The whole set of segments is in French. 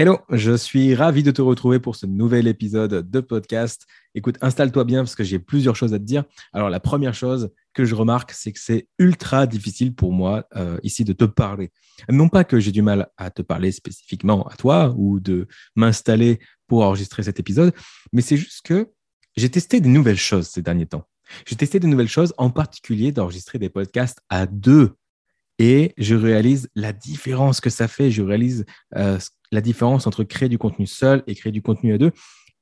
Hello, je suis ravi de te retrouver pour ce nouvel épisode de podcast. Écoute, installe-toi bien parce que j'ai plusieurs choses à te dire. Alors, la première chose que je remarque, c'est que c'est ultra difficile pour moi euh, ici de te parler. Non pas que j'ai du mal à te parler spécifiquement à toi ou de m'installer pour enregistrer cet épisode, mais c'est juste que j'ai testé des nouvelles choses ces derniers temps. J'ai testé des nouvelles choses, en particulier d'enregistrer des podcasts à deux. Et je réalise la différence que ça fait. Je réalise euh, la différence entre créer du contenu seul et créer du contenu à deux.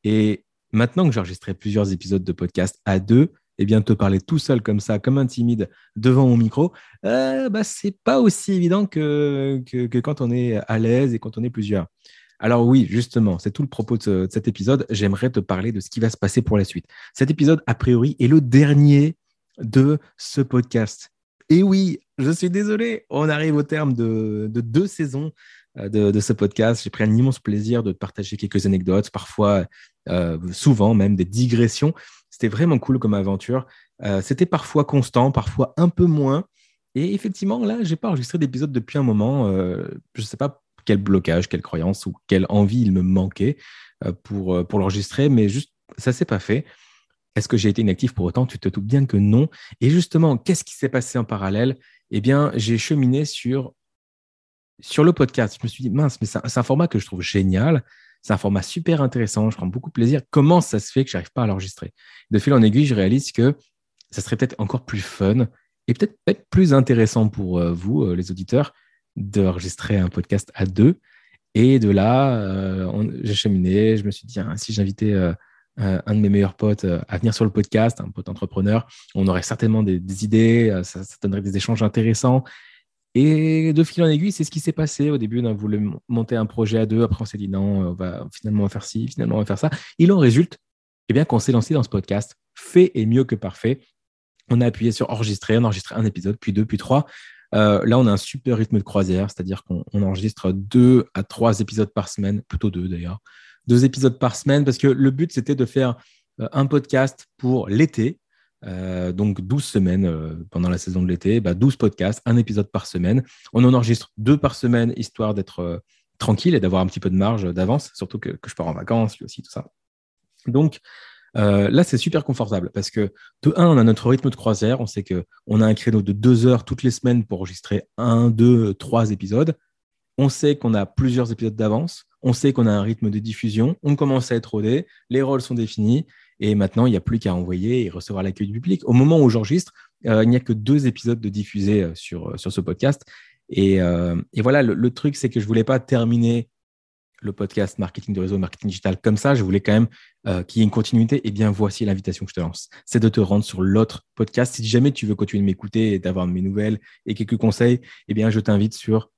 Et maintenant que j'ai enregistré plusieurs épisodes de podcast à deux, eh bien, te parler tout seul comme ça, comme un timide, devant mon micro, euh, bah, c'est pas aussi évident que, que, quand on est à l'aise et quand on est plusieurs. Alors oui, justement, c'est tout le propos de, cet épisode. J'aimerais te parler de ce qui va se passer pour la suite. Cet épisode, a priori, est le dernier de ce podcast. Et oui, je suis désolé, on arrive au terme de deux saisons euh, de, ce podcast. J'ai pris un immense plaisir de partager quelques anecdotes, parfois, euh, souvent même des digressions. C'était vraiment cool comme aventure. Euh, c'était parfois constant, parfois un peu moins. Et effectivement, là, j'ai pas enregistré d'épisode depuis un moment. je ne sais pas quel blocage, quelle croyance ou quelle envie il me manquait pour, pour l'enregistrer, mais juste, ça s'est pas fait. Est-ce que j'ai été inactif pour autant? Tu te doutes bien que non. Et justement, qu'est-ce qui s'est passé en parallèle? Eh bien, j'ai cheminé sur sur le podcast, je me suis dit, mince, mais c'est un, format que je trouve génial. C'est un format super intéressant. Je prends beaucoup de plaisir. Comment ça se fait que je n'arrive pas à l'enregistrer? De fil en aiguille, je réalise que ça serait peut-être encore plus fun et peut-être peut plus intéressant pour euh, vous, euh, les auditeurs, d'enregistrer un podcast à deux. Et de là, euh, j'ai cheminé. Je me suis dit, si j'invitais un de mes meilleurs potes à venir sur le podcast, un pote entrepreneur, on aurait certainement des, idées, ça, donnerait des échanges intéressants. Et de fil en aiguille, c'est ce qui s'est passé. Au début, on a voulu monter un projet à deux. Après, on s'est dit non, on va, finalement, on va faire ci, finalement, on va faire ça. Il en résulte eh bien, qu'on s'est lancé dans ce podcast. Fait est mieux que parfait. On a appuyé sur enregistrer. On a enregistré un épisode, puis deux, puis trois. Euh, là, on a un super rythme de croisière, c'est-à-dire qu'on enregistre deux à trois épisodes par semaine, plutôt deux d'ailleurs. Deux épisodes par semaine, parce que le but, c'était de faire euh, un podcast pour l'été, euh, donc 12 semaines euh, pendant la saison de l'été, bah 12 podcasts, un épisode par semaine. On en enregistre deux par semaine, histoire d'être tranquille et d'avoir un petit peu de marge d'avance, surtout que, je pars en vacances, lui aussi, tout ça. Donc là, c'est super confortable parce que de un, on a notre rythme de croisière, on sait qu'on a un créneau de deux heures toutes les semaines pour enregistrer un, deux, trois épisodes. On sait qu'on a plusieurs épisodes d'avance, on sait qu'on a un rythme de diffusion, on commence à être rodé, les rôles sont définis et maintenant, il n'y a plus qu'à envoyer et recevoir l'accueil du public. Au moment où j'enregistre, euh, il n'y a que deux épisodes de diffusés euh, sur, euh, sur ce podcast. Et, voilà, le, truc, c'est que je ne voulais pas terminer le podcast marketing de réseau, marketing digital comme ça. Je voulais quand même qu'il y ait une continuité. Et eh bien, voici l'invitation que je te lance. C'est de te rendre sur l'autre podcast. Si jamais tu veux continuer de m'écouter et d'avoir mes nouvelles et quelques conseils, eh bien, je t'invite sur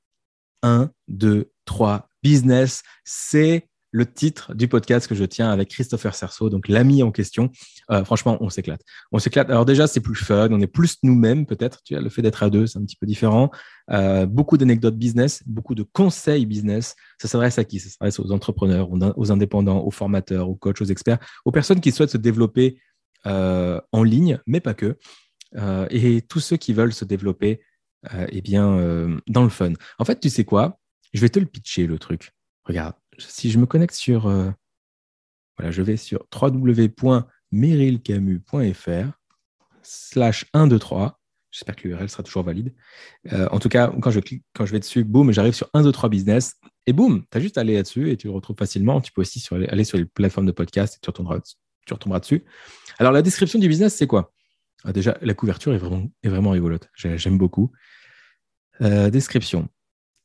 1, 2, 3 business. C'est le titre du podcast que je tiens avec Christopher Cerceau, donc l'ami en question. Euh, franchement, on s'éclate. On s'éclate. Alors déjà, c'est plus fun, on est plus nous-mêmes peut-être. Tu vois, le fait d'être à deux, c'est un petit peu différent. Euh, beaucoup d'anecdotes business, beaucoup de conseils business. Ça s'adresse à qui? Ça s'adresse aux entrepreneurs, aux indépendants, aux formateurs, aux coachs, aux experts, aux personnes qui souhaitent se développer euh, en ligne, mais pas que. et tous ceux qui veulent se développer, eh bien, dans le fun. En fait, tu sais quoi? Je vais te le pitcher le truc. Regarde si je me connecte sur, euh, voilà, je vais sur www.merylcamus.fr slash 123. J'espère que l'URL sera toujours valide. Euh, en tout cas, quand je clique, quand je vais dessus, boum, j'arrive sur 123 business et boum, tu as juste à aller là-dessus et tu le retrouves facilement. Tu peux aussi aller sur les plateformes de podcast et tu retomberas, tu retomberas dessus. Alors, la description du business, c'est quoi? Ah, Déjà, la couverture est vraiment, est rigolote. J'aime beaucoup. Euh, description.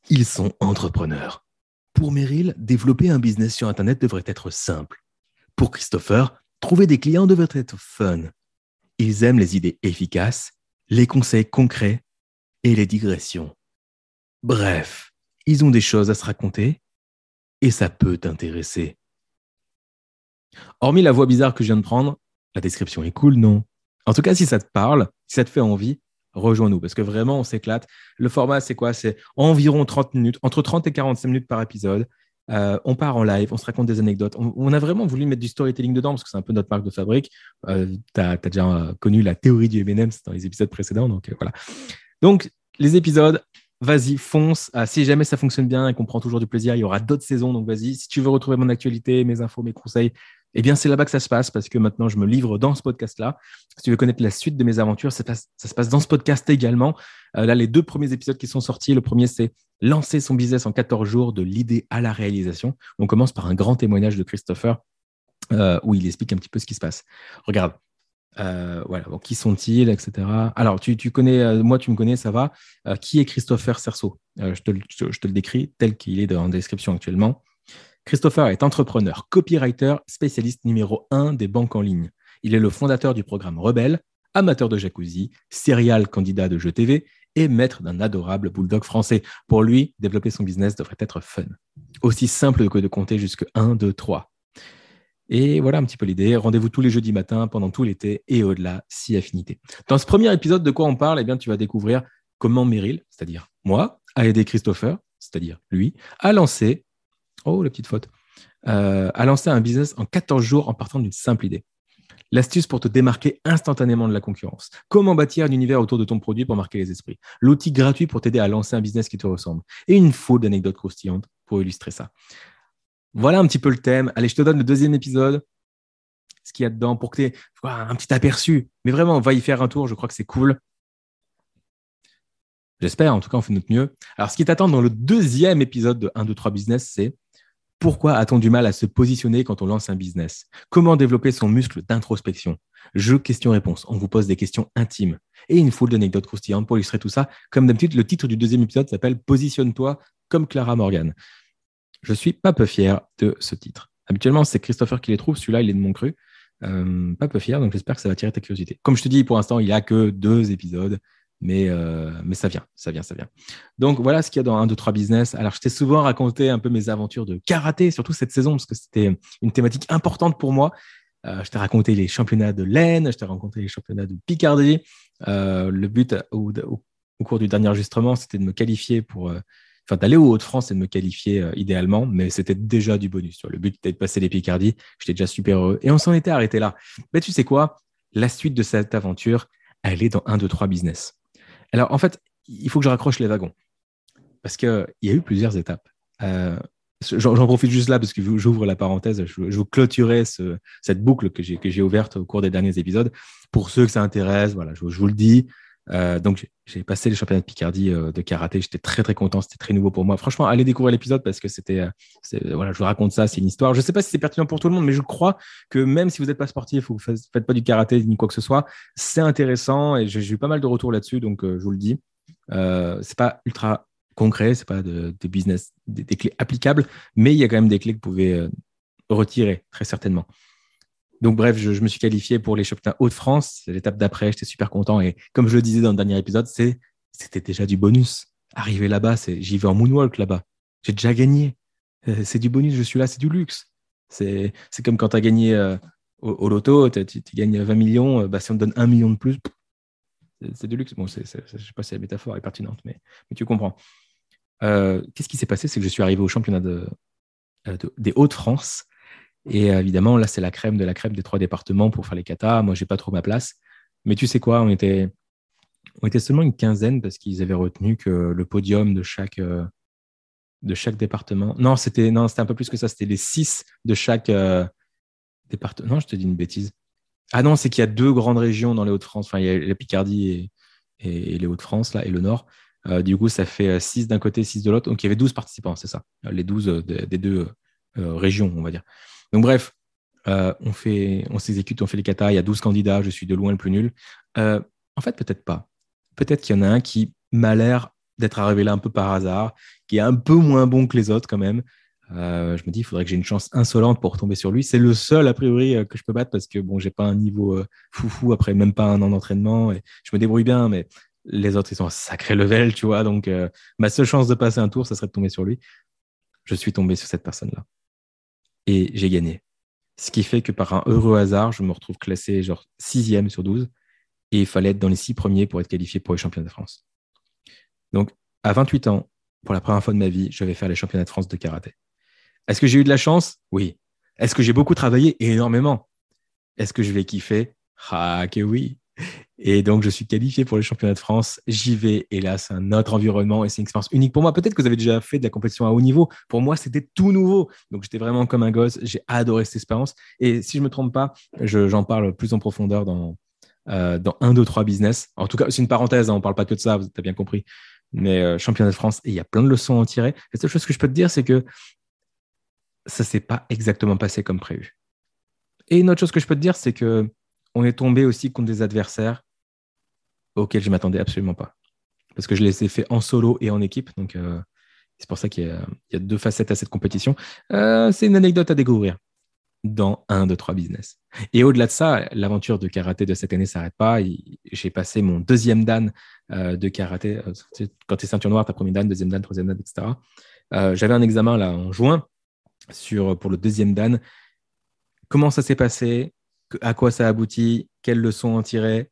Ils sont entrepreneurs. Pour Meryl, développer un business sur Internet devrait être simple. Pour Christopher, trouver des clients devrait être fun. Ils aiment les idées efficaces, les conseils concrets et les digressions. Bref, ils ont des choses à se raconter et ça peut t'intéresser. Hormis la voix bizarre que je viens de prendre, la description est cool, non? En tout cas, si ça te parle, si ça te fait envie, rejoins-nous parce que vraiment, on s'éclate. Le format, c'est quoi? C'est environ 30 minutes, entre 30 et 45 minutes par épisode. Euh, on part en live, on se raconte des anecdotes. On, a vraiment voulu mettre du storytelling dedans parce que c'est un peu notre marque de fabrique. Euh, tu déjà connu la théorie du M&M dans les épisodes précédents. Donc, euh, voilà. Donc, les épisodes, vas-y, fonce. Ah, si jamais ça fonctionne bien et qu'on prend toujours du plaisir, il y aura d'autres saisons. Donc vas-y, si tu veux retrouver mon actualité, mes infos, mes conseils, eh bien c'est là-bas que ça se passe parce que maintenant je me livre dans ce podcast-là. Si tu veux connaître la suite de mes aventures, ça, se passe dans ce podcast également. Euh, là, les deux premiers épisodes qui sont sortis, le premier c'est lancer son business en 14 jours de l'idée à la réalisation. On commence par un grand témoignage de Christopher euh, où il explique un petit peu ce qui se passe. Regarde, euh, voilà, qui sont-ils, etc. Alors, tu, connais, euh, moi, tu me connais, ça va. Qui est Christopher Cerceau? Je te, le décris tel qu'il est dans la description actuellement. Christopher est entrepreneur, copywriter, spécialiste numéro un des banques en ligne. Il est le fondateur du programme Rebelle, amateur de jacuzzi, serial candidat de jeux TV et maître d'un adorable bulldog français. Pour lui, développer son business devrait être fun. Aussi simple que de compter jusque 1, 2, 3. Et voilà un petit peu l'idée. Rendez-vous tous les jeudis matins pendant tout l'été et au-delà, si affinité. Dans ce premier épisode, de quoi on parle? Eh bien, tu vas découvrir comment Meryl, c'est-à-dire moi, a aidé Christopher, c'est-à-dire lui, à lancer, oh la petite faute, euh, à lancer un business en 14 jours en partant d'une simple idée. L'astuce pour te démarquer instantanément de la concurrence. Comment bâtir un univers autour de ton produit pour marquer les esprits. L'outil gratuit pour t'aider à lancer un business qui te ressemble. Et une foule d'anecdotes croustillantes pour illustrer ça. Voilà un petit peu le thème. Allez, je te donne le deuxième épisode, ce qu'il y a dedans, pour que tu aies un petit aperçu. Mais vraiment, on va y faire un tour, je crois que c'est cool. J'espère, en tout cas, on fait notre mieux. Alors, ce qui t'attend dans le deuxième épisode de 1, 2, 3 Business, c'est pourquoi a-t-on du mal à se positionner quand on lance un business? Comment développer son muscle d'introspection? Jeu questions-réponses. On vous pose des questions intimes et une foule d'anecdotes croustillantes pour illustrer tout ça. Comme d'habitude, le titre du deuxième épisode s'appelle Positionne-toi comme Clara Morgan. Je suis pas peu fier de ce titre. Habituellement, c'est Christopher qui les trouve. Celui-là, il est de mon cru. Euh, pas peu fier, donc j'espère que ça va tirer ta curiosité. Comme je te dis, pour l'instant, il n'y a que deux épisodes, mais, euh, mais ça vient, ça vient, ça vient. Donc voilà ce qu'il y a dans 1, 2, 3 business. Alors, je t'ai souvent raconté un peu mes aventures de karaté, surtout cette saison, parce que c'était une thématique importante pour moi. Euh, je t'ai raconté les championnats de l'Aisne, je t'ai raconté les championnats de Picardie. le but au, au, cours du dernier enregistrement, c'était de me qualifier pour enfin d'aller aux Hauts-de-France et de me qualifier euh, idéalement, mais c'était déjà du bonus. Le but était de passer les Picardie, j'étais déjà super heureux. Et on s'en était arrêté là. Mais tu sais quoi? La suite de cette aventure, elle est dans un, deux, trois business. Alors en fait, il faut que je raccroche les wagons. Parce qu'il y a eu plusieurs étapes. Euh, j'en profite juste là parce que j'ouvre la parenthèse, je, vous clôturer cette boucle que j'ai ouverte au cours des derniers épisodes. Pour ceux que ça intéresse, voilà, je vous le dis, euh, donc, j'ai passé les championnats de Picardie euh, de karaté. J'étais très, très content. C'était très nouveau pour moi. Franchement, allez découvrir l'épisode parce que c'était. Euh, voilà, je vous raconte ça. C'est une histoire. Je ne sais pas si c'est pertinent pour tout le monde, mais je crois que même si vous n'êtes pas sportif ou vous ne faites pas du karaté ni quoi que ce soit, c'est intéressant et j'ai eu pas mal de retours là-dessus. Donc, je vous le dis. C'est pas ultra concret, c'est pas des business, des, clés applicables, mais il y a quand même des clés que vous pouvez retirer très certainement. Donc, bref, je, me suis qualifié pour les championnats Hauts-de-France. C'est l'étape d'après. J'étais super content. Et comme je le disais dans le dernier épisode, c'était déjà du bonus. Arriver là-bas, j'y vais en moonwalk là-bas. J'ai déjà gagné. Euh, c'est du bonus. Je suis là, c'est du luxe. C'est comme quand tu as gagné euh, au, loto, tu gagnes 20 millions. Euh, bah, si on te donne un million de plus, c'est du luxe. Bon, je ne sais pas si la métaphore est pertinente, mais, tu comprends. Qu'est-ce qui s'est passé? C'est que je suis arrivé au championnat des Hauts-de-France et euh, évidemment, là, c'est la crème de la crème des trois départements pour faire les katas. Moi, j'ai pas trop ma place. Mais tu sais quoi, on était, on était seulement une quinzaine parce qu'ils avaient retenu que le podium de chaque, euh, de chaque département. Non, c'était un peu plus que ça. C'était les six de chaque euh, département. Non, je te dis une bêtise. Ah non, c'est qu'il y a deux grandes régions dans les Hauts-de-France. Enfin, il y a la Picardie et, et, les Hauts-de-France, là, et le Nord. du coup, ça fait six d'un côté, six de l'autre. Donc, il y avait 12 participants, c'est ça. Les 12 des deux régions, on va dire. Donc, bref, euh, on, s'exécute, on fait les katas, il y a 12 candidats, je suis de loin le plus nul. Euh, en fait, peut-être pas. Peut-être qu'il y en a un qui m'a l'air d'être arrivé là un peu par hasard, qui est un peu moins bon que les autres quand même. Euh, je me dis, il faudrait que j'ai une chance insolente pour tomber sur lui. C'est le seul, a priori, que je peux battre parce que bon, j'ai pas un niveau foufou après même pas un an d'entraînement. Et je me débrouille bien, mais les autres, ils sont un sacré level, tu vois. Donc, ma seule chance de passer un tour, ça serait de tomber sur lui. Je suis tombé sur cette personne-là et j'ai gagné. Ce qui fait que par un heureux hasard, je me retrouve classé genre sixième sur 12 et il fallait être dans les six premiers pour être qualifié pour les championnats de France. Donc, à 28 ans, pour la première fois de ma vie, je vais faire les championnats de France de karaté. Est-ce que j'ai eu de la chance? Oui. Est-ce que j'ai beaucoup travaillé? Énormément. Est-ce que je vais kiffer? Ah, que oui. Et donc, je suis qualifié pour les championnats de France. J'y vais. Et là, c'est un autre environnement et c'est une expérience unique pour moi. Peut-être que vous avez déjà fait de la compétition à haut niveau. Pour moi, c'était tout nouveau. Donc, j'étais vraiment comme un gosse. J'ai adoré cette expérience. Et si je ne me trompe pas, j'en parle plus en profondeur dans, euh, dans 1, 2, 3 business. En tout cas, c'est une parenthèse. Hein, on ne parle pas que de ça. Vous avez bien compris. Mais euh, championnat de France, il y a plein de leçons à en tirer. La seule chose que je peux te dire, c'est que ça ne s'est pas exactement passé comme prévu. Et une autre chose que je peux te dire, c'est que on est tombé aussi contre des adversaires auxquels je m'attendais absolument pas. Parce que je les ai fait en solo et en équipe. Donc, euh, c'est pour ça qu'il y, a deux facettes à cette compétition. Euh, c'est une anecdote à découvrir dans un, deux, trois business. Et au-delà de ça, l'aventure de karaté de cette année ne s'arrête pas. J'ai passé mon deuxième dan euh, de karaté. Quand tu es ceinture noire, tu as premier dan, deuxième dan, troisième dan, etc. J'avais un examen en juin pour le deuxième dan. Comment ça s'est passé? À quoi ça aboutit, quelles leçons en tirer,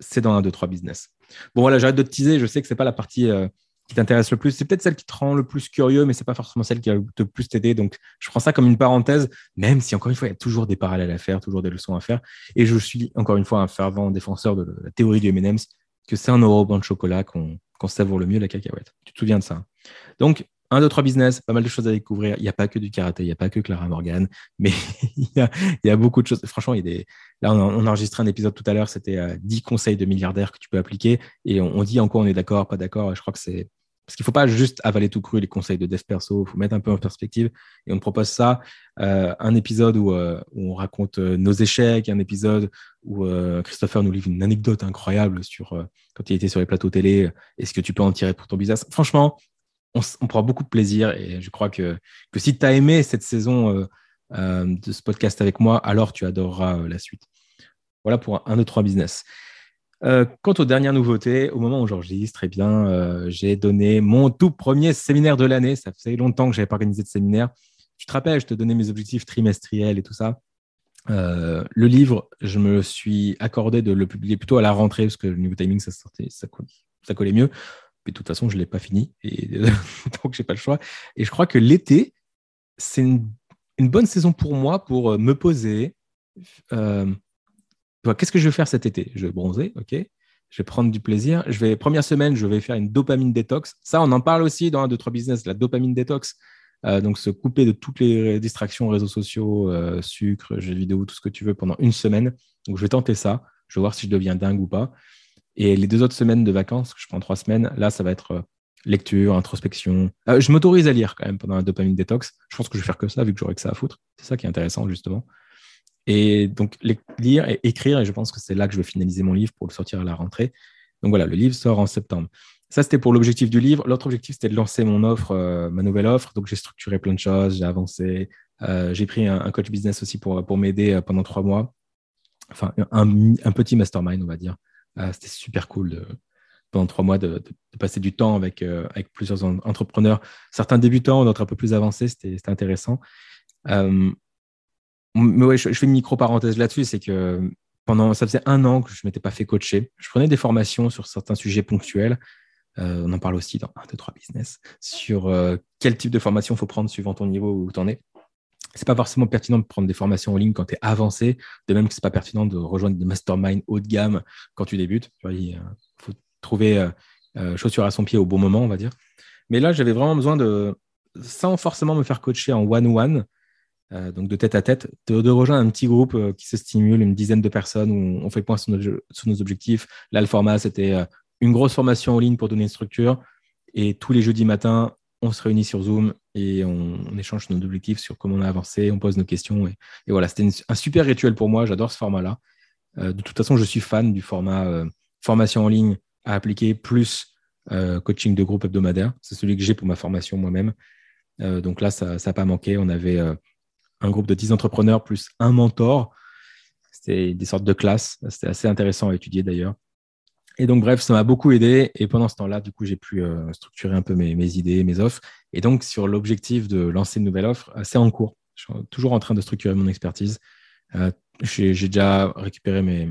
c'est dans un, deux, trois business. Bon, voilà, j'arrête de te teaser. Je sais que ce n'est pas la partie euh, qui t'intéresse le plus. C'est peut-être celle qui te rend le plus curieux, mais ce n'est pas forcément celle qui va te plus t'aider. Donc, je prends ça comme une parenthèse, même si, encore une fois, il y a toujours des parallèles à faire, toujours des leçons à faire. Et je suis, encore une fois, un fervent défenseur de la théorie du M&M's, que c'est un euro de chocolat qu'on savoure le mieux la cacahuète. Tu te souviens de ça Donc, un, deux, trois business, pas mal de choses à découvrir. Il n'y a pas que du karaté, il n'y a pas que Clara Morgan, mais il y, a, beaucoup de choses. Franchement, il y a des... là, on a, enregistré un épisode tout à l'heure, c'était 10 euh, conseils de milliardaires que tu peux appliquer et on, dit en quoi on est d'accord, pas d'accord. Je crois que c'est. Parce qu'il ne faut pas juste avaler tout cru les conseils de dev perso, il faut mettre un peu en perspective. Et on propose ça, euh, un épisode où, euh, on raconte nos échecs, un épisode où Christopher nous livre une anecdote incroyable sur quand il était sur les plateaux télé, est-ce que tu peux en tirer pour ton business? Franchement, on, prend beaucoup de plaisir et je crois que, que si tu as aimé cette saison euh, euh, de ce podcast avec moi, alors tu adoreras euh, la suite. Voilà pour un, 2, 3 business. quant aux dernières nouveautés, au moment où j'enregistre, très bien, j'ai donné mon tout premier séminaire de l'année. Ça faisait longtemps que je n'avais pas organisé de séminaire. Tu te rappelles, je te donnais mes objectifs trimestriels et tout ça. le livre, je me suis accordé de le publier plutôt à la rentrée parce que le niveau timing, ça, sortait, ça, ça collait mieux de toute façon, je ne l'ai pas fini. Et donc, je n'ai pas le choix. Et je crois que l'été, c'est une, bonne saison pour moi pour euh, me poser. Euh, qu'est-ce que je vais faire cet été? Je vais bronzer, ok. Je vais prendre du plaisir. Je vais, première semaine, je vais faire une dopamine détox. Ça, on en parle aussi dans un, deux, trois business, la dopamine détox. Euh, donc, se couper de toutes les distractions, réseaux sociaux, sucre, jeux vidéo, tout ce que tu veux pendant une semaine. Donc, je vais tenter ça. Je vais voir si je deviens dingue ou pas. Et les deux autres semaines de vacances, que je prends trois semaines, là, ça va être euh, lecture, introspection. Euh, je m'autorise à lire quand même pendant un dopamine détox. Je pense que je vais faire que ça, vu que j'aurai que ça à foutre. C'est ça qui est intéressant, justement. Et donc, lire et écrire, et je pense que c'est là que je vais finaliser mon livre pour le sortir à la rentrée. Donc voilà, le livre sort en septembre. Ça, c'était pour l'objectif du livre. L'autre objectif, c'était de lancer mon offre, euh, ma nouvelle offre. Donc, j'ai structuré plein de choses, j'ai avancé. j'ai pris un, coach business aussi pour, pour m'aider pendant trois mois. Enfin, un, un, petit mastermind, on va dire, c'était super cool pendant trois mois de, passer du temps avec, euh, avec plusieurs entrepreneurs, certains débutants, d'autres un peu plus avancés, c'était intéressant. Euh, mais ouais, je, fais une micro-parenthèse là-dessus, c'est que pendant, ça faisait un an que je ne m'étais pas fait coacher. Je prenais des formations sur certains sujets ponctuels. Euh, on en parle aussi dans 1, 2, 3 business, sur quel type de formation il faut prendre suivant ton niveau où tu en es c'est pas forcément pertinent de prendre des formations en ligne quand tu es avancé, de même que c'est pas pertinent de rejoindre des masterminds haut de gamme quand tu débutes. Il faut trouver euh, euh, chaussure à son pied au bon moment, on va dire. Mais là, j'avais vraiment besoin de, sans forcément me faire coacher en one-one, euh, donc de tête à tête, de, rejoindre un petit groupe qui se stimule, une dizaine de personnes où on fait point sur nos, objectifs. Là, le format, c'était une grosse formation en ligne pour donner une structure. Et tous les jeudis matins, on se réunit sur Zoom et on, échange nos objectifs sur comment on a avancé, on pose nos questions. Et, voilà, c'était un super rituel pour moi. J'adore ce format-là. Euh, de toute façon, je suis fan du format euh, formation en ligne à appliquer plus euh, coaching de groupe hebdomadaire. C'est celui que j'ai pour ma formation moi-même. donc là, ça n'a pas manqué. On avait un groupe de 10 entrepreneurs plus un mentor. C'était des sortes de classes. C'était assez intéressant à étudier d'ailleurs. Et donc, bref, ça m'a beaucoup aidé. Et pendant ce temps-là, du coup, j'ai pu euh, structurer un peu mes, idées, mes offres. Et donc, sur l'objectif de lancer une nouvelle offre, euh, c'est en cours. Je suis toujours en train de structurer mon expertise. Euh, j'ai déjà récupéré mes.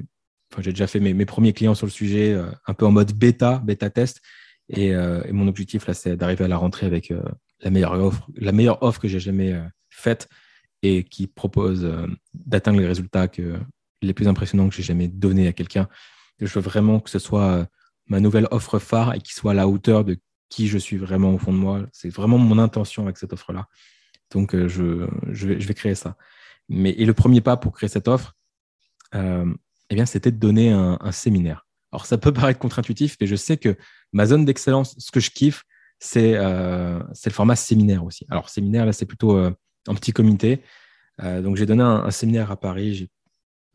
Enfin, j'ai déjà fait mes, premiers clients sur le sujet, un peu en mode bêta, bêta test. Et, mon objectif, là, c'est d'arriver à la rentrée avec la, meilleure offre, la meilleure offre que j'ai jamais faite et qui propose d'atteindre les résultats les plus impressionnants que j'ai jamais donnés à quelqu'un Je veux vraiment que ce soit ma nouvelle offre phare et qu'il soit à la hauteur de qui je suis vraiment au fond de moi. C'est vraiment mon intention avec cette offre-là. Donc, je, je, vais, créer ça. Mais, et le premier pas pour créer cette offre, euh, eh bien, c'était de donner un, séminaire. Alors, ça peut paraître contre-intuitif, mais je sais que ma zone d'excellence, ce que je kiffe, c'est euh, le format séminaire aussi. Alors, séminaire, là, c'est plutôt euh, un petit comité. Euh, donc, j'ai donné un, séminaire à Paris.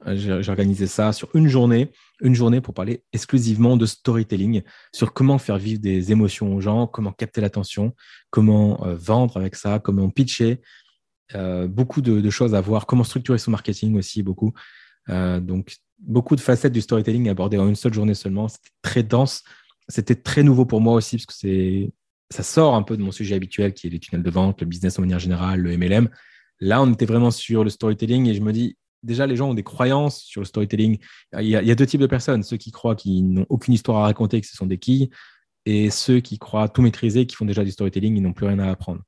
Organisé ça sur une journée, une journée pour parler exclusivement de storytelling, sur comment faire vivre des émotions aux gens, comment capter l'attention, comment euh, vendre avec ça, comment pitcher, euh, beaucoup de, choses à voir, comment structurer son marketing aussi, beaucoup. Euh, donc, beaucoup de facettes du storytelling abordées en une seule journée seulement. C'était très dense. C'était très nouveau pour moi aussi, parce que ça sort un peu de mon sujet habituel qui est les tunnels de vente, le business en manière générale, le MLM. Là, on était vraiment sur le storytelling et je me dis, déjà, les gens ont des croyances sur le storytelling. Il y a, deux types de personnes ceux qui croient qu'ils n'ont aucune histoire à raconter, que ce sont des quilles, et ceux qui croient tout maîtriser, qui font déjà du storytelling, ils n'ont plus rien à apprendre.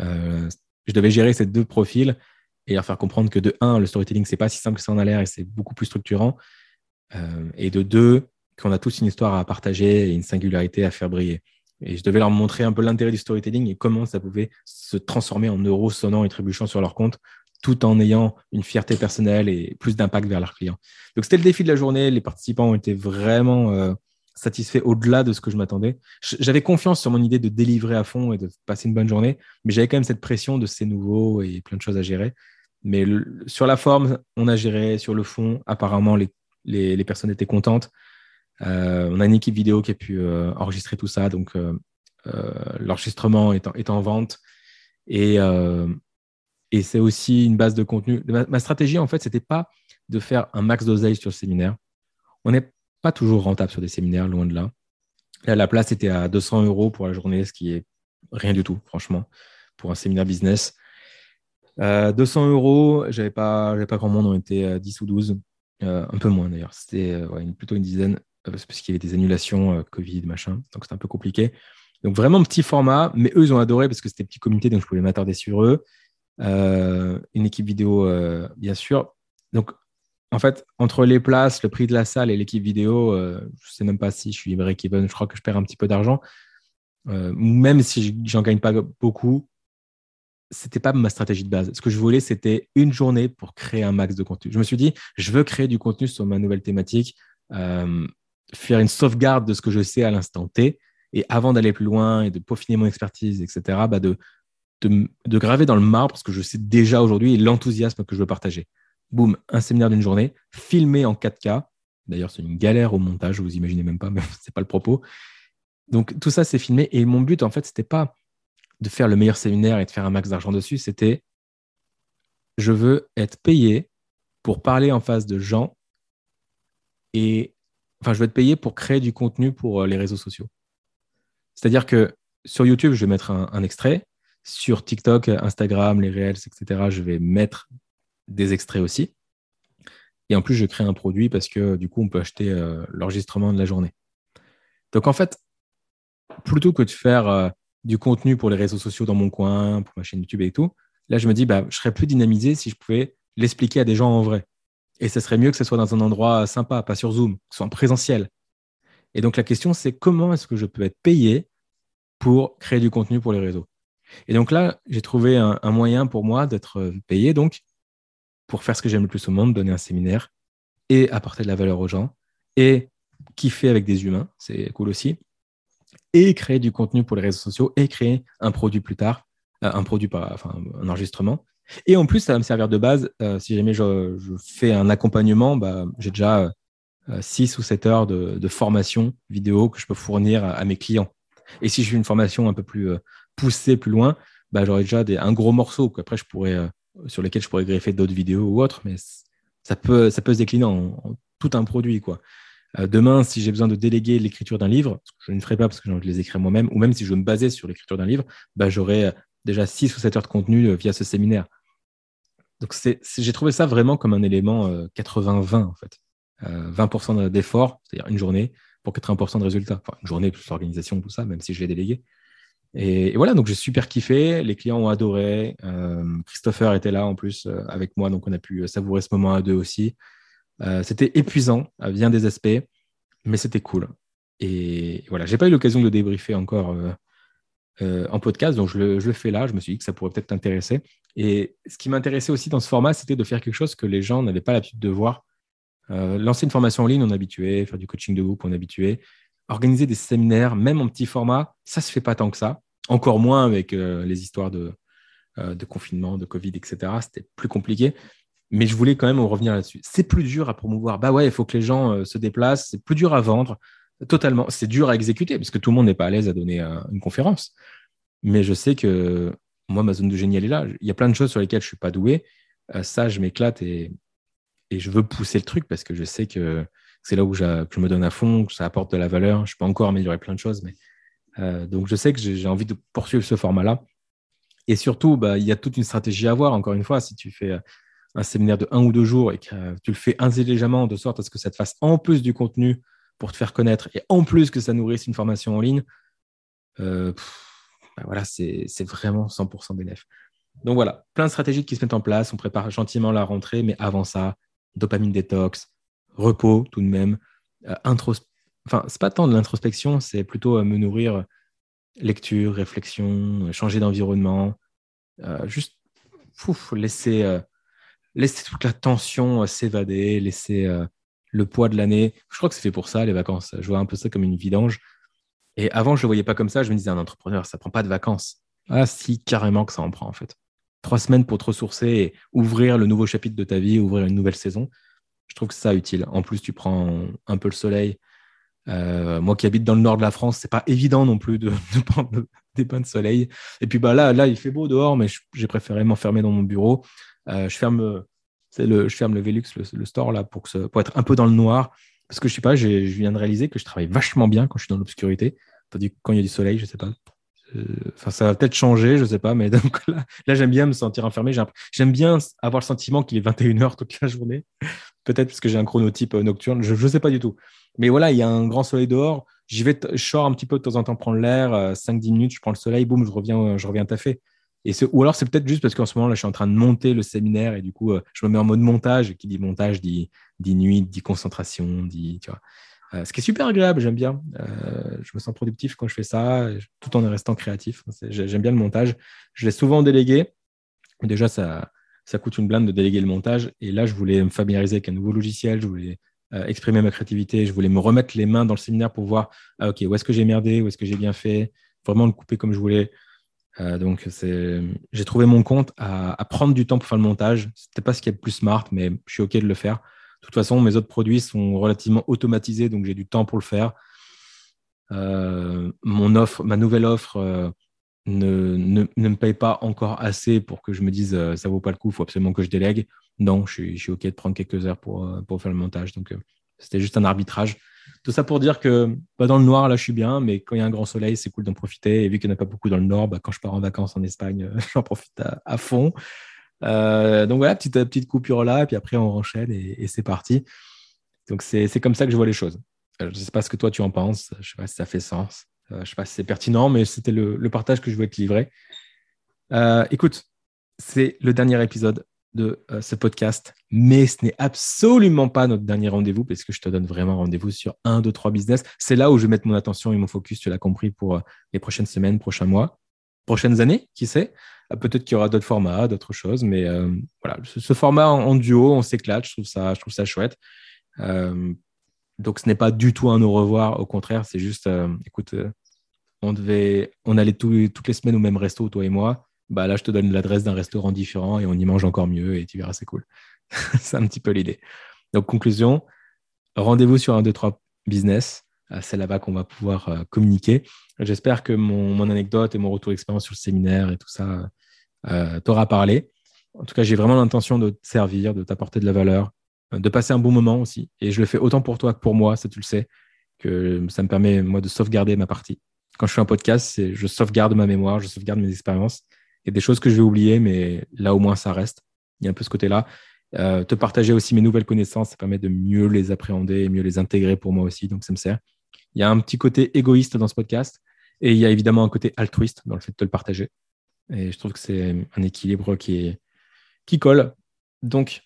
Euh, je devais gérer ces deux profils et leur faire comprendre que de un, le storytelling, c'est pas si simple que ça en a l'air et c'est beaucoup plus structurant. Euh, et de deux, qu'on a tous une histoire à partager et une singularité à faire briller. Et je devais leur montrer un peu l'intérêt du storytelling et comment ça pouvait se transformer en euros sonnants et trébuchants sur leur compte, tout en ayant une fierté personnelle et plus d'impact vers leurs clients. Donc c'était le défi de la journée. Les participants ont été vraiment euh, satisfaits au-delà de ce que je m'attendais. J'avais confiance sur mon idée de délivrer à fond et de passer une bonne journée, mais j'avais quand même cette pression de c'est nouveau et plein de choses à gérer. Mais sur la forme, on a géré. Sur le fond, apparemment, les, les, personnes étaient contentes. Euh, on a une équipe vidéo qui a pu euh, enregistrer tout ça. Donc, l'enregistrement est, est, en vente. Et, et c'est aussi une base de contenu. Ma, stratégie, en fait, c'était pas de faire un max d'oseille sur le séminaire. On n'est pas toujours rentable sur des séminaires, loin de là. La place était à 200 euros pour la journée, ce qui est rien du tout, franchement, pour un séminaire business. Euh, 200 euros, j'avais pas, pas grand monde, on était 10 ou 12, euh, un peu moins d'ailleurs. C'était euh, plutôt une dizaine, euh, parce qu'il y avait des annulations, Covid, machin, donc c'était un peu compliqué. Donc vraiment petit format, mais eux, ils ont adoré parce que c'était petit comité, donc je pouvais m'attarder sur eux. Une équipe vidéo, bien sûr. Donc en fait, entre les places, le prix de la salle et l'équipe vidéo, je ne sais même pas si je suis break-even, je crois que je perds un petit peu d'argent. même si j'en gagne pas beaucoup, c'était pas ma stratégie de base. Ce que je voulais, c'était une journée pour créer un max de contenu. Je me suis dit, je veux créer du contenu sur ma nouvelle thématique, euh, faire une sauvegarde de ce que je sais à l'instant T, et avant d'aller plus loin et de peaufiner mon expertise, etc., bah de, de, graver dans le marbre ce que je sais déjà aujourd'hui et l'enthousiasme que je veux partager. Boum, un séminaire d'une journée, filmé en 4K. D'ailleurs, c'est une galère au montage, vous imaginez même pas, mais c'est pas le propos. Donc tout ça, c'est filmé. Et mon but, en fait, c'était pas de faire le meilleur séminaire et de faire un max d'argent dessus, c'était je veux être payé pour parler en face de gens et enfin, je veux être payé pour créer du contenu pour euh, les réseaux sociaux. C'est-à-dire que sur YouTube, je vais mettre un, extrait. Sur TikTok, Instagram, les Reels, etc., je vais mettre des extraits aussi. Et en plus, je crée un produit parce que du coup, on peut acheter euh, l'enregistrement de la journée. Donc en fait, plutôt que de faire euh, du contenu pour les réseaux sociaux dans mon coin, pour ma chaîne YouTube et tout. Là, je me dis, bah, je serais plus dynamisé si je pouvais l'expliquer à des gens en vrai. Et ce serait mieux que ce soit dans un endroit sympa, pas sur Zoom, que ce soit en présentiel. Et donc, la question, c'est comment est-ce que je peux être payé pour créer du contenu pour les réseaux? Et donc là, j'ai trouvé un, moyen pour moi d'être payé, donc, pour faire ce que j'aime le plus au monde, donner un séminaire et apporter de la valeur aux gens et kiffer avec des humains, c'est cool aussi et créer du contenu pour les réseaux sociaux et créer un produit plus tard, euh, un produit, pas, enfin, un enregistrement. Et en plus, ça va me servir de base. Euh, si jamais je, fais un accompagnement, bah, j'ai déjà euh, 6 ou 7 heures de, de, formation vidéo que je peux fournir à, à, mes clients. Et si je fais une formation un peu plus poussée, plus loin, bah, j'aurai déjà un gros morceau qu'après je pourrais, euh, sur lesquels je pourrais greffer d'autres vidéos ou autres, mais ça peut, ça peut se décliner en, tout un produit. quoi. Euh, demain, si j'ai besoin de déléguer l'écriture d'un livre, ce que je ne ferai pas parce que j'ai envie de les écrire moi-même, ou même si je veux me baser sur l'écriture d'un livre, bah, j'aurai euh, déjà 6 ou 7 heures de contenu via ce séminaire. Donc, j'ai trouvé ça vraiment comme un élément 80-20, en fait. 20% d'effort, c'est-à-dire une journée, pour 80% de résultats. Une journée plus l'organisation, tout ça, même si je l'ai délégué. Et, voilà, donc j'ai super kiffé. Les clients ont adoré. Euh, Christopher était là en plus euh, avec moi, donc on a pu savourer ce moment à deux aussi. Euh, c'était épuisant à bien des aspects. mais c'était cool. Et voilà, j'ai pas eu l'occasion de débriefer encore en podcast, donc je le, je le, fais là. Je me suis dit que ça pourrait peut-être t'intéresser. Et ce qui m'intéressait aussi dans ce format, c'était de faire quelque chose que les gens n'avaient pas l'habitude de voir. lancer une formation en ligne, on est habitué, faire du coaching de groupe, on est habitué. Organiser des séminaires, même en petit format, ça se fait pas tant que ça. Encore moins avec les histoires de, de confinement, de Covid, etc. C'était plus compliqué. Mais je voulais quand même revenir là-dessus. C'est plus dur à promouvoir. Bah ouais, il faut que les gens euh, se déplacent. C'est plus dur à vendre. Totalement. C'est dur à exécuter parce que tout le monde n'est pas à l'aise à donner euh, une conférence. Mais je sais que moi, ma zone de génie, elle est là. Il y a plein de choses sur lesquelles je suis pas doué. Euh, ça, je m'éclate et, je veux pousser le truc parce que je sais que c'est là où je me donne à fond, que ça apporte de la valeur. Je peux encore améliorer plein de choses. Mais, donc, je sais que j'ai envie de poursuivre ce format-là. Et surtout, bah, il y a toute une stratégie à avoir. Encore une fois, si tu fais un séminaire de un ou deux jours et que tu le fais intelligemment de sorte à ce que ça te fasse en plus du contenu pour te faire connaître et en plus que ça nourrisse une formation en ligne, euh, ben voilà, c'est vraiment 100% bénéf. Donc voilà, plein de stratégies qui se mettent en place. On prépare gentiment la rentrée, mais avant ça, dopamine détox, repos tout de même, euh, Enfin, c'est pas tant de l'introspection, c'est plutôt me nourrir lecture, réflexion, changer d'environnement, euh, juste laisser laisser toute la tension euh, s'évader, laisser euh, le poids de l'année. Je crois que c'est fait pour ça, les vacances. Je vois un peu ça comme une vidange. Et avant, je ne le voyais pas comme ça. Je me disais, un entrepreneur, ça ne prend pas de vacances. Ah, si, carrément que ça en prend, en fait. Trois semaines pour te ressourcer et ouvrir le nouveau chapitre de ta vie, ouvrir une nouvelle saison. Je trouve que ça utile. En plus, tu prends un peu le soleil. Euh, moi qui habite dans le nord de la France, c'est pas évident non plus de, prendre des bains de soleil. Et puis bah là, là, il fait beau dehors, mais j'ai préféré m'enfermer dans mon bureau. je ferme le, je ferme le Velux, le, store, là, pour être un peu dans le noir. Parce que je sais pas, je viens de réaliser que je travaille vachement bien quand je suis dans l'obscurité. Tandis que quand il y a du soleil, je sais pas. Euh, enfin, ça va peut-être changer, je sais pas, mais donc là, là j'aime bien me sentir enfermé. J'aime bien avoir le sentiment qu'il est 21h toute la journée. Peut-être parce que j'ai un chronotype euh, nocturne, je ne sais pas du tout. Mais voilà, il y a un grand soleil dehors. J'y vais, je sors un petit peu de temps en temps prendre l'air, 5-10 euh, minutes, je prends le soleil, boum, je reviens, je reviens taffer ou alors c'est peut-être juste parce qu'en ce moment là, je suis en train de monter le séminaire et du coup, euh, je me mets en mode montage. Qui dit montage dit, dit nuit, dit concentration, dit tu vois. Euh, ce qui est super agréable, j'aime bien. Euh, je me sens productif quand je fais ça, tout en restant créatif. J'aime bien le montage. Je l'ai souvent délégué. Déjà, ça, ça coûte une blinde de déléguer le montage. Et là, je voulais me familiariser avec un nouveau logiciel. Je voulais exprimer ma créativité. Je voulais me remettre les mains dans le séminaire pour voir, ah, OK, où est-ce que j'ai merdé, où est-ce que j'ai bien fait? Vraiment le couper comme je voulais. Euh, donc, j'ai trouvé mon compte à, prendre du temps pour faire le montage. C'était pas ce qui est le plus smart, mais je suis OK de le faire. De toute façon, mes autres produits sont relativement automatisés, donc j'ai du temps pour le faire. Euh, mon offre, ma nouvelle offre euh, ne, me paye pas encore assez pour que je me dise ça vaut pas le coup, il faut absolument que je délègue. Non, je suis, OK de prendre quelques heures pour, pour faire le montage. Donc, c'était juste un arbitrage. Tout ça pour dire que bah, dans le noir, là, je suis bien, mais quand il y a un grand soleil, c'est cool d'en profiter. Et vu qu'il n'y en a pas beaucoup dans le nord, bah, quand je pars en vacances en Espagne, j'en profite à, fond. Euh, donc voilà, petite, petite coupure là, et puis après, on enchaîne et, c'est parti. Donc c'est comme ça que je vois les choses. Euh, je ne sais pas ce que toi, tu en penses. Je ne sais pas si ça fait sens. Euh, je ne sais pas si c'est pertinent, mais c'était le, partage que je voulais te livrer. écoute, c'est le dernier épisode de euh, ce podcast. Mais ce n'est absolument pas notre dernier rendez-vous parce que je te donne vraiment rendez-vous sur un, deux, trois business. C'est là où je vais mettre mon attention et mon focus, tu l'as compris, pour euh, les prochaines semaines, prochains mois, prochaines années, qui sait. Euh, peut-être qu'il y aura d'autres formats, d'autres choses, mais voilà, ce, format en, duo, on s'éclate, je trouve ça, je trouve ça chouette. Donc ce n'est pas du tout un au revoir, au contraire, c'est juste, écoute, on devait, on allait toutes les semaines au même resto, toi et moi bah là, je te donne l'adresse d'un restaurant différent et on y mange encore mieux et tu verras, c'est cool. c'est un petit peu l'idée. Donc, conclusion, rendez-vous sur un 2, 3 business. Euh, c'est là-bas qu'on va pouvoir euh, communiquer. J'espère que mon, anecdote et mon retour d'expérience sur le séminaire et tout ça euh, t'aura parlé. En tout cas, j'ai vraiment l'intention de te servir, de t'apporter de la valeur, de passer un bon moment aussi. Et je le fais autant pour toi que pour moi, ça tu le sais, que ça me permet, moi, de sauvegarder ma partie. Quand je fais un podcast, je sauvegarde ma mémoire, je sauvegarde mes expériences il y a des choses que je vais oublier, mais là au moins ça reste. Il y a un peu ce côté-là. Euh, te partager aussi mes nouvelles connaissances, ça permet de mieux les appréhender et mieux les intégrer pour moi aussi, donc ça me sert. Il y a un petit côté égoïste dans ce podcast et il y a évidemment un côté altruiste dans le fait de te le partager. Et je trouve que c'est un équilibre qui, est, qui colle. Donc,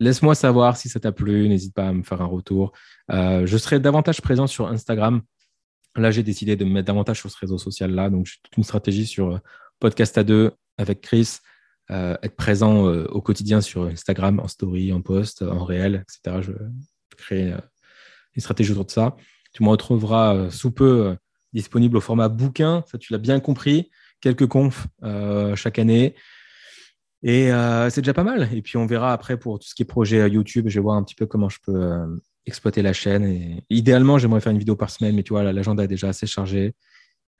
laisse-moi savoir si ça t'a plu. N'hésite pas à me faire un retour. je serai davantage présent sur Instagram. Là, j'ai décidé de me mettre davantage sur ce réseau social-là. Donc, j'ai toute une stratégie sur podcast à deux avec Chris. être présent au quotidien sur Instagram, en story, en post, en réel, etc. Je crée une stratégie autour de ça. Tu me retrouveras sous peu disponible au format bouquin. Ça, tu l'as bien compris. Quelques confs euh, chaque année. Et euh, c'est déjà pas mal. Et puis, on verra après pour tout ce qui est projet euh, YouTube. Je vais voir un petit peu comment je peux exploiter la chaîne. Idéalement, j'aimerais faire une vidéo par semaine, mais tu vois, l'agenda est déjà assez chargé.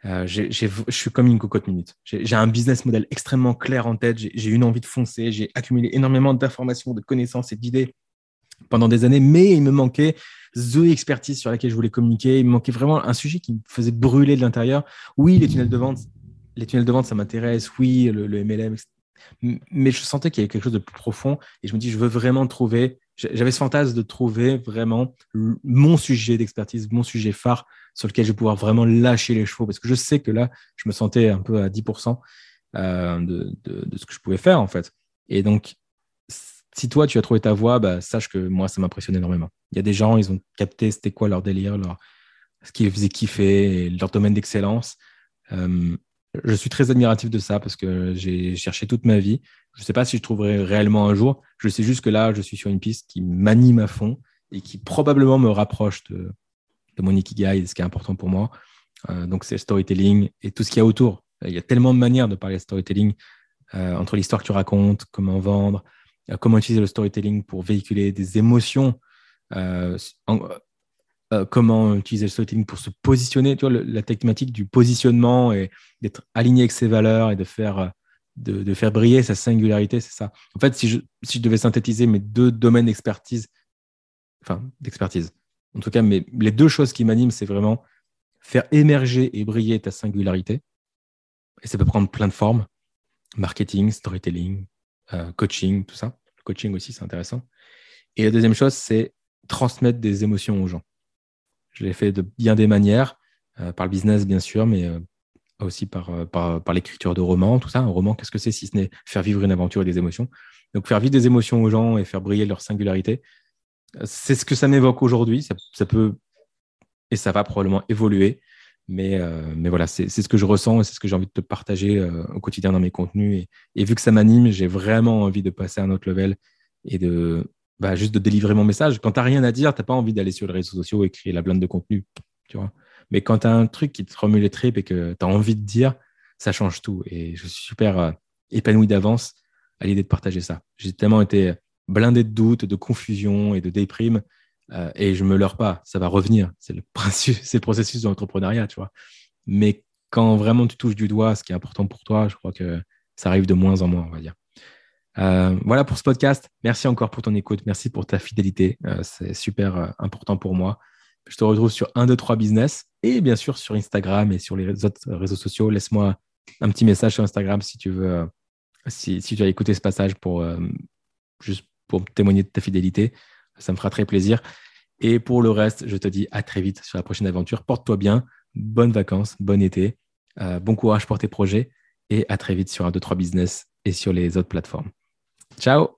je suis comme une cocotte minute. J'ai un business model extrêmement clair en tête. J'ai une envie de foncer. J'ai accumulé énormément d'informations, de connaissances et d'idées pendant des années, mais il me manquait the expertise sur laquelle je voulais communiquer. Il me manquait vraiment un sujet qui me faisait brûler de l'intérieur. Oui, les tunnels de vente, les tunnels de vente, ça m'intéresse. Oui, le, MLM, mais je sentais qu'il y avait quelque chose de plus profond et je me dis, je veux vraiment trouver. J'avais ce fantasme de trouver vraiment mon sujet d'expertise, mon sujet phare sur lequel je vais pouvoir vraiment lâcher les chevaux parce que je sais que là, je me sentais un peu à 10% euh, de, ce que je pouvais faire en fait. Et donc, si toi, tu as trouvé ta voie, bah, sache que moi, ça m'impressionne énormément. Il y a des gens, ils ont capté c'était quoi leur délire, leur... ce qui les faisait kiffer, leur domaine d'excellence. Euh, je suis très admiratif de ça parce que j'ai cherché toute ma vie. Je ne sais pas si je trouverai réellement un jour. Je sais juste que là, je suis sur une piste qui m'anime à fond et qui probablement me rapproche de, mon ikigai, de ce qui est important pour moi. Euh, donc, c'est le storytelling et tout ce qu'il y a autour. Il y a tellement de manières de parler de storytelling euh, entre l'histoire que tu racontes, comment vendre, euh, comment utiliser le storytelling pour véhiculer des émotions, euh, comment utiliser le storytelling pour se positionner, tu vois, la thématique du positionnement et d'être aligné avec ses valeurs et de faire, de, faire briller sa singularité, c'est ça. En fait, si je, si je devais synthétiser mes deux domaines d'expertise, enfin, d'expertise, en tout cas, mais les deux choses qui m'animent, c'est vraiment faire émerger et briller ta singularité. Et ça peut prendre plein de formes marketing, storytelling, euh, coaching, tout ça. Le coaching aussi, c'est intéressant. Et la deuxième chose, c'est transmettre des émotions aux gens. Je l'ai fait de bien des manières, euh, par le business, bien sûr, mais euh, aussi par, par, par l'écriture de romans, tout ça. Un roman, qu'est-ce que c'est si ce n'est faire vivre une aventure et des émotions? Donc, faire vivre des émotions aux gens et faire briller leur singularité, c'est ce que ça m'évoque aujourd'hui. Ça, peut et ça va probablement évoluer. Mais, euh, mais voilà, c'est ce que je ressens et c'est ce que j'ai envie de te partager euh, au quotidien dans mes contenus. Et, vu que ça m'anime, j'ai vraiment envie de passer à un autre level et de bah, juste de délivrer mon message. Quand tu n'as rien à dire, tu n'as pas envie d'aller sur les réseaux sociaux et créer la blinde de contenu. Tu vois mais quand tu as un truc qui te remue les tripes et que tu as envie de dire, ça change tout. Et je suis super euh, épanoui d'avance à l'idée de partager ça. J'ai tellement été blindé de doutes, de confusion et de déprime euh, et je me leurre pas, ça va revenir. C'est le, le processus de l'entrepreneuriat. Mais quand vraiment tu touches du doigt ce qui est important pour toi, je crois que ça arrive de moins en moins, on va dire. Euh, voilà pour ce podcast. Merci encore pour ton écoute. Merci pour ta fidélité. Euh, c'est super important pour moi. Je te retrouve sur 1, 2, 3 business et bien sûr sur Instagram et sur les autres réseaux sociaux. Laisse-moi un petit message sur Instagram si tu veux, si, tu as écouté ce passage pour juste pour témoigner de ta fidélité. Ça me fera très plaisir. Et pour le reste, je te dis à très vite sur la prochaine aventure. Porte-toi bien, bonnes vacances, bon été, euh, bon courage pour tes projets et à très vite sur un 2-3 business et sur les autres plateformes. Ciao